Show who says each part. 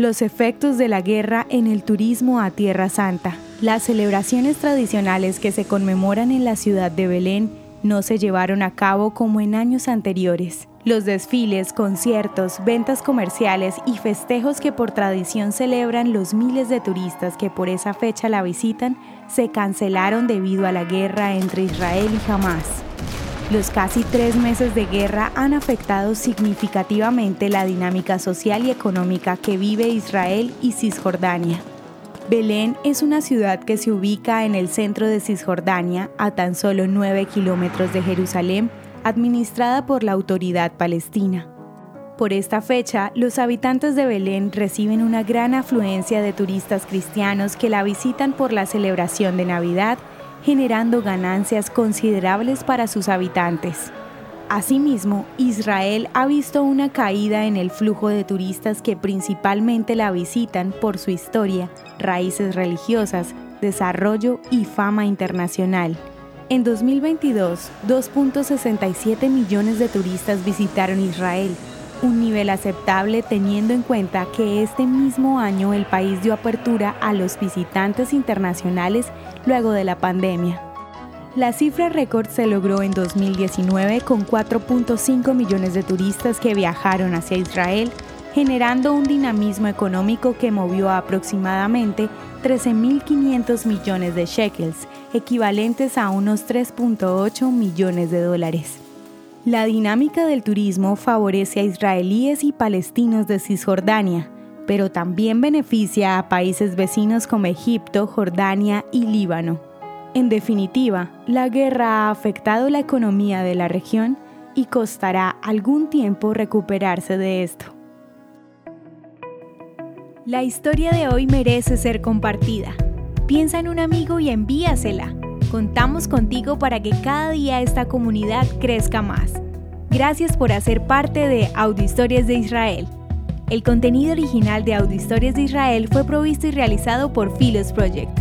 Speaker 1: Los efectos de la guerra en el turismo a Tierra Santa. Las celebraciones tradicionales que se conmemoran en la ciudad de Belén no se llevaron a cabo como en años anteriores. Los desfiles, conciertos, ventas comerciales y festejos que por tradición celebran los miles de turistas que por esa fecha la visitan se cancelaron debido a la guerra entre Israel y Hamas. Los casi tres meses de guerra han afectado significativamente la dinámica social y económica que vive Israel y Cisjordania. Belén es una ciudad que se ubica en el centro de Cisjordania, a tan solo 9 kilómetros de Jerusalén, administrada por la autoridad palestina. Por esta fecha, los habitantes de Belén reciben una gran afluencia de turistas cristianos que la visitan por la celebración de Navidad, generando ganancias considerables para sus habitantes. Asimismo, Israel ha visto una caída en el flujo de turistas que principalmente la visitan por su historia, raíces religiosas, desarrollo y fama internacional. En 2022, 2.67 millones de turistas visitaron Israel, un nivel aceptable teniendo en cuenta que este mismo año el país dio apertura a los visitantes internacionales luego de la pandemia. La cifra récord se logró en 2019 con 4.5 millones de turistas que viajaron hacia Israel, generando un dinamismo económico que movió a aproximadamente 13.500 millones de shekels, equivalentes a unos 3.8 millones de dólares. La dinámica del turismo favorece a israelíes y palestinos de Cisjordania, pero también beneficia a países vecinos como Egipto, Jordania y Líbano. En definitiva, la guerra ha afectado la economía de la región y costará algún tiempo recuperarse de esto. La historia de hoy merece ser compartida. Piensa en un amigo y envíasela. Contamos contigo para que cada día esta comunidad crezca más. Gracias por hacer parte de Audio Historias de Israel. El contenido original de Audio Historias de Israel fue provisto y realizado por Philos Project.